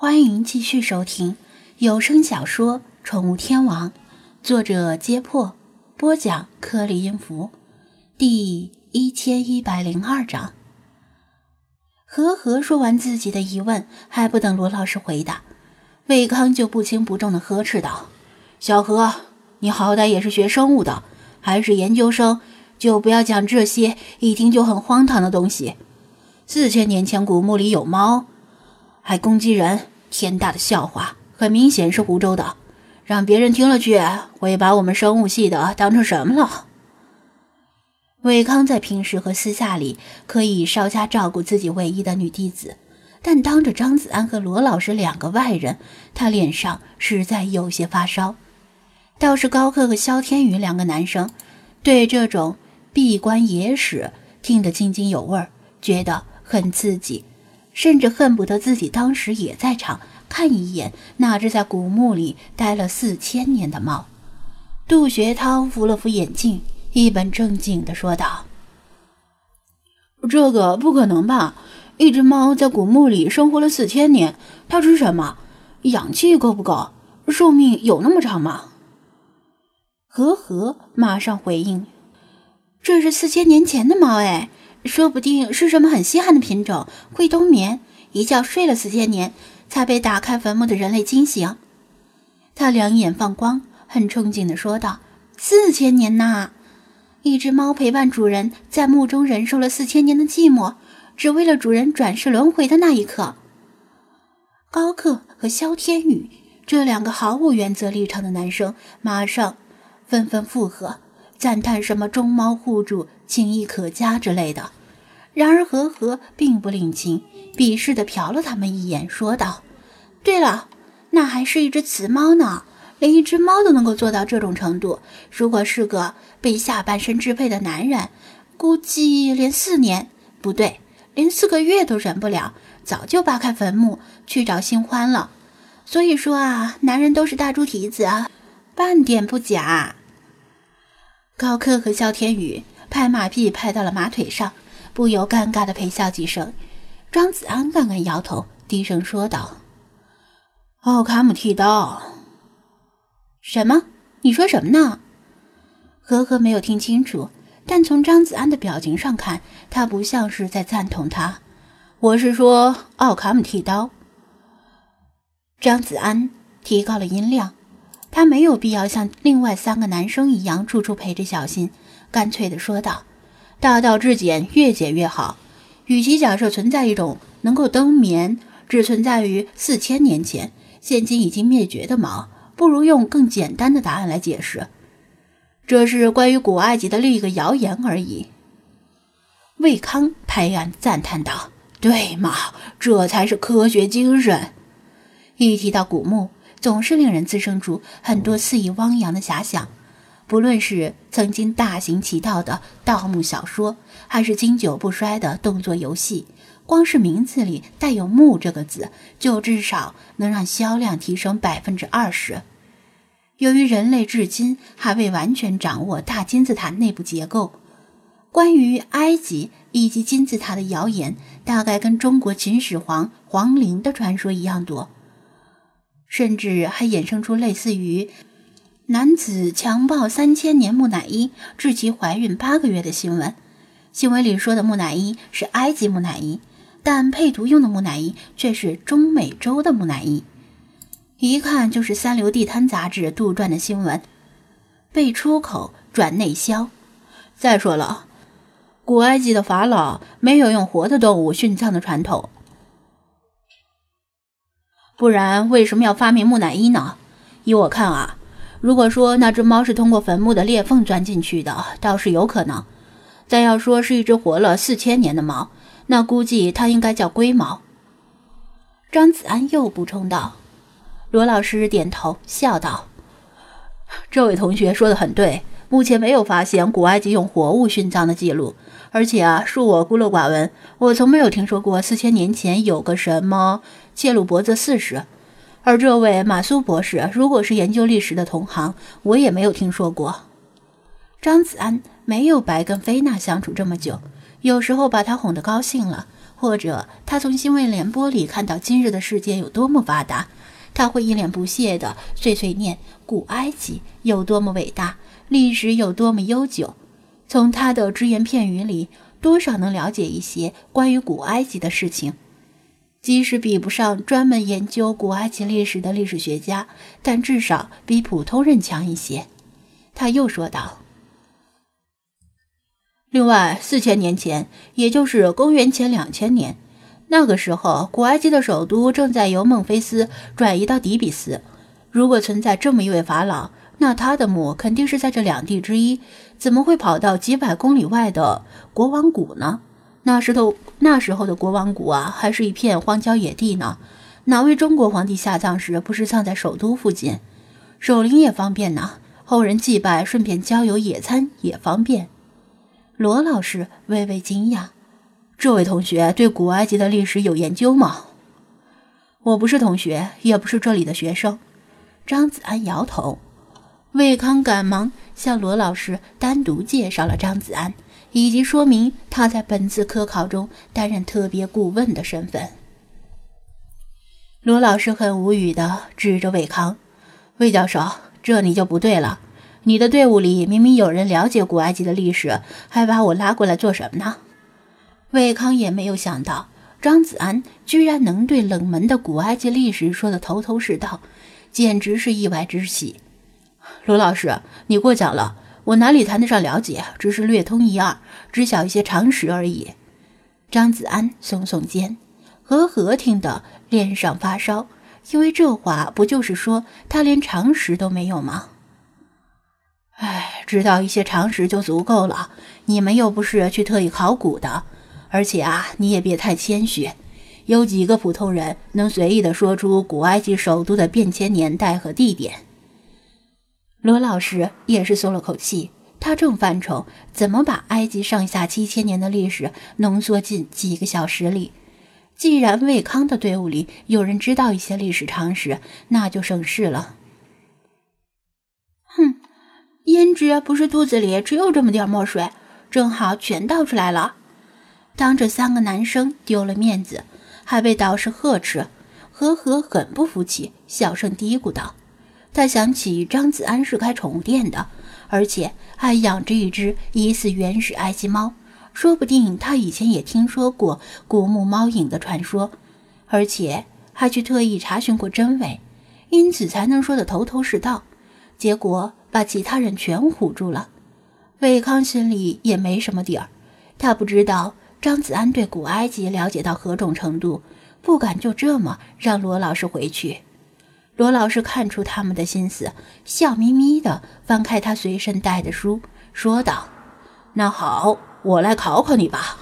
欢迎继续收听有声小说《宠物天王》，作者：揭破，播讲：颗粒音符，第一千一百零二章。和和说完自己的疑问，还不等罗老师回答，魏康就不轻不重的呵斥道：“小何，你好歹也是学生物的，还是研究生，就不要讲这些一听就很荒唐的东西。四千年前古墓里有猫。”还攻击人，天大的笑话！很明显是湖州的，让别人听了去，会把我们生物系的当成什么了？伟康在平时和私下里可以稍加照顾自己唯一的女弟子，但当着张子安和罗老师两个外人，他脸上实在有些发烧。倒是高克和肖天宇两个男生，对这种闭关野史听得津津有味，觉得很刺激。甚至恨不得自己当时也在场，看一眼那只在古墓里待了四千年的猫。杜学涛扶了扶眼镜，一本正经地说道：“这个不可能吧？一只猫在古墓里生活了四千年，它吃什么？氧气够不够？寿命有那么长吗？”和和马上回应：“这是四千年前的猫，哎。”说不定是什么很稀罕的品种，会冬眠，一觉睡了四千年，才被打开坟墓的人类惊醒。他两眼放光，很憧憬地说道：“四千年呐！一只猫陪伴主人在墓中忍受了四千年的寂寞，只为了主人转世轮回的那一刻。”高克和萧天宇这两个毫无原则立场的男生，马上纷纷附和。赞叹什么“忠猫护主，情谊可嘉”之类的。然而和和并不领情，鄙视地瞟了他们一眼，说道：“对了，那还是一只雌猫呢，连一只猫都能够做到这种程度。如果是个被下半身支配的男人，估计连四年不对，连四个月都忍不了，早就扒开坟墓去找新欢了。所以说啊，男人都是大猪蹄子啊，半点不假。”高克和肖天宇拍马屁拍到了马腿上，不由尴尬的陪笑几声。张子安暗暗摇头，低声说道：“奥卡姆剃刀。”什么？你说什么呢？呵呵，没有听清楚，但从张子安的表情上看，他不像是在赞同他。我是说奥卡姆剃刀。张子安提高了音量。他没有必要像另外三个男生一样处处陪着小新，干脆的说道：“大道至简，越简越好。与其假设存在一种能够冬眠、只存在于四千年前、现今已经灭绝的猫，不如用更简单的答案来解释。这是关于古埃及的另一个谣言而已。”魏康拍案赞叹道：“对嘛，这才是科学精神。一提到古墓。”总是令人滋生出很多肆意汪洋的遐想，不论是曾经大行其道的盗墓小说，还是经久不衰的动作游戏，光是名字里带有“墓”这个字，就至少能让销量提升百分之二十。由于人类至今还未完全掌握大金字塔内部结构，关于埃及以及金字塔的谣言，大概跟中国秦始皇皇陵的传说一样多。甚至还衍生出类似于男子强暴三千年木乃伊，致其怀孕八个月的新闻。新闻里说的木乃伊是埃及木乃伊，但配图用的木乃伊却是中美洲的木乃伊，一看就是三流地摊杂志杜撰的新闻，被出口转内销。再说了，古埃及的法老没有用活的动物殉葬的传统。不然为什么要发明木乃伊呢？依我看啊，如果说那只猫是通过坟墓的裂缝钻进去的，倒是有可能。再要说是一只活了四千年的猫，那估计它应该叫龟猫。张子安又补充道。罗老师点头笑道：“这位同学说的很对，目前没有发现古埃及用活物殉葬的记录。而且啊，恕我孤陋寡闻，我从没有听说过四千年前有个什么。”切鲁伯泽四世，而这位马苏博士，如果是研究历史的同行，我也没有听说过。张子安没有白跟菲娜相处这么久，有时候把她哄得高兴了，或者他从新闻联播里看到今日的世界有多么发达，他会一脸不屑地碎碎念古埃及有多么伟大，历史有多么悠久。从他的只言片语里，多少能了解一些关于古埃及的事情。即使比不上专门研究古埃及历史的历史学家，但至少比普通人强一些。他又说道：“另外，四千年前，也就是公元前两千年，那个时候，古埃及的首都正在由孟菲斯转移到底比斯。如果存在这么一位法老，那他的墓肯定是在这两地之一，怎么会跑到几百公里外的国王谷呢？”那时候，那时候的国王谷啊，还是一片荒郊野地呢。哪位中国皇帝下葬时不是葬在首都附近？守灵也方便呢，后人祭拜顺便郊游野餐也方便。罗老师微微惊讶：“这位同学对古埃及的历史有研究吗？”我不是同学，也不是这里的学生。张子安摇头。魏康赶忙向罗老师单独介绍了张子安。以及说明他在本次科考中担任特别顾问的身份。罗老师很无语地指着魏康：“魏教授，这你就不对了。你的队伍里明明有人了解古埃及的历史，还把我拉过来做什么呢？”魏康也没有想到张子安居然能对冷门的古埃及历史说得头头是道，简直是意外之喜。罗老师，你过奖了。我哪里谈得上了解，只是略通一二，知晓一些常识而已。张子安耸耸肩，呵呵，听得脸上发烧，因为这话不就是说他连常识都没有吗？哎，知道一些常识就足够了。你们又不是去特意考古的，而且啊，你也别太谦虚。有几个普通人能随意的说出古埃及首都的变迁年代和地点？罗老师也是松了口气，他正犯愁怎么把埃及上下七千年的历史浓缩进几个小时里。既然魏康的队伍里有人知道一些历史常识，那就省事了。哼，胭脂不是肚子里只有这么点墨水，正好全倒出来了。当着三个男生丢了面子，还被导师呵斥，呵呵很不服气，小声嘀咕道。他想起张子安是开宠物店的，而且还养着一只疑似原始埃及猫，说不定他以前也听说过古墓猫影的传说，而且还去特意查询过真伪，因此才能说的头头是道。结果把其他人全唬住了。魏康心里也没什么底儿，他不知道张子安对古埃及了解到何种程度，不敢就这么让罗老师回去。罗老师看出他们的心思，笑眯眯地翻开他随身带的书，说道：“那好，我来考考你吧。”